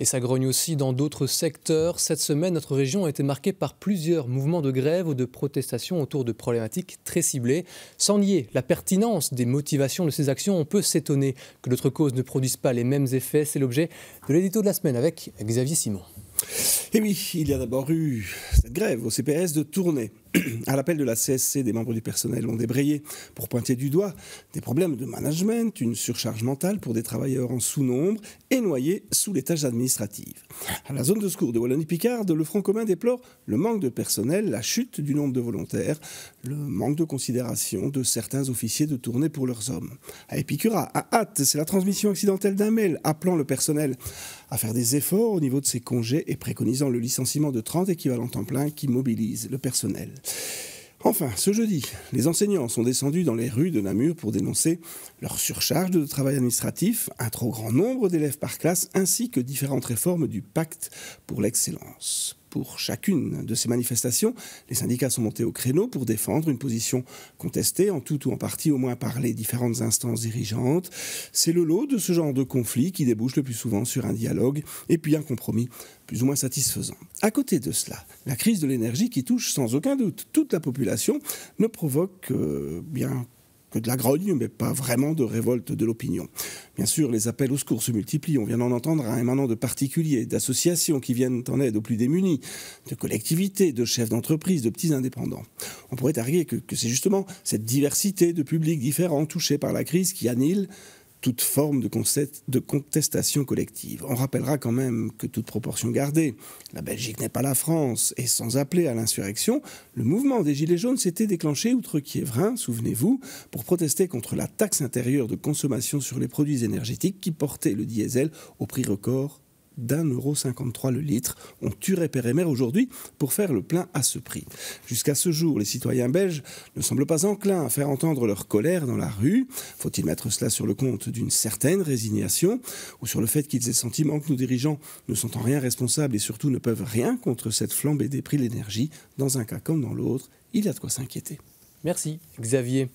Et ça grogne aussi dans d'autres secteurs. Cette semaine, notre région a été marquée par plusieurs mouvements de grève ou de protestation autour de problématiques très ciblées. Sans nier la pertinence des motivations de ces actions, on peut s'étonner que d'autres causes ne produisent pas les mêmes effets. C'est l'objet de l'édito de la semaine avec Xavier Simon. Et oui, il y a d'abord eu cette grève au CPS de Tournai. À l'appel de la CSC, des membres du personnel ont débrayé pour pointer du doigt des problèmes de management, une surcharge mentale pour des travailleurs en sous-nombre et noyés sous les tâches administratives. À la zone de secours de Wallonie-Picarde, le Front commun déplore le manque de personnel, la chute du nombre de volontaires, le manque de considération de certains officiers de tournée pour leurs hommes. À Épicura, à hâte, c'est la transmission accidentelle d'un mail appelant le personnel à faire des efforts au niveau de ses congés et préconisant le licenciement de 30 équivalents temps plein qui mobilisent le personnel. Enfin, ce jeudi, les enseignants sont descendus dans les rues de Namur pour dénoncer leur surcharge de travail administratif, un trop grand nombre d'élèves par classe, ainsi que différentes réformes du pacte pour l'excellence. Pour chacune de ces manifestations, les syndicats sont montés au créneau pour défendre une position contestée en tout ou en partie au moins par les différentes instances dirigeantes. C'est le lot de ce genre de conflit qui débouche le plus souvent sur un dialogue et puis un compromis plus ou moins satisfaisant. À côté de cela, la crise de l'énergie qui touche sans aucun doute toute la population ne provoque euh, bien que de la grogne, mais pas vraiment de révolte de l'opinion. Bien sûr, les appels au secours se multiplient. On vient d'en entendre un émanant de particuliers, d'associations qui viennent en aide aux plus démunis, de collectivités, de chefs d'entreprise, de petits indépendants. On pourrait arguer que, que c'est justement cette diversité de publics différents touchés par la crise qui annule toute forme de, contestation collective. On rappellera quand même que toute proportion gardée, la Belgique n'est pas la France, et sans appeler à l'insurrection, le mouvement des Gilets jaunes s'était déclenché outre Kievrin, souvenez-vous, pour protester contre la taxe intérieure de consommation sur les produits énergétiques qui portait le diesel au prix record d'un euro 53 le litre. On tuerait père et mère aujourd'hui pour faire le plein à ce prix. Jusqu'à ce jour, les citoyens belges ne semblent pas enclins à faire entendre leur colère dans la rue. Faut-il mettre cela sur le compte d'une certaine résignation ou sur le fait qu'ils aient sentiment que nos dirigeants ne sont en rien responsables et surtout ne peuvent rien contre cette flambée des prix de l'énergie? Dans un cas comme dans l'autre, il y a de quoi s'inquiéter. Merci Xavier.